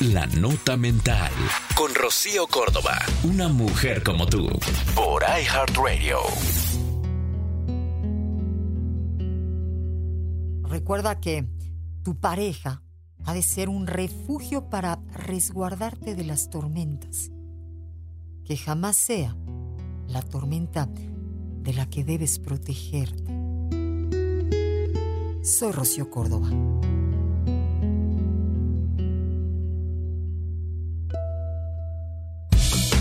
La Nota Mental. Con Rocío Córdoba. Una mujer como tú. Por iHeartRadio. Recuerda que tu pareja ha de ser un refugio para resguardarte de las tormentas. Que jamás sea la tormenta de la que debes protegerte. Soy Rocío Córdoba.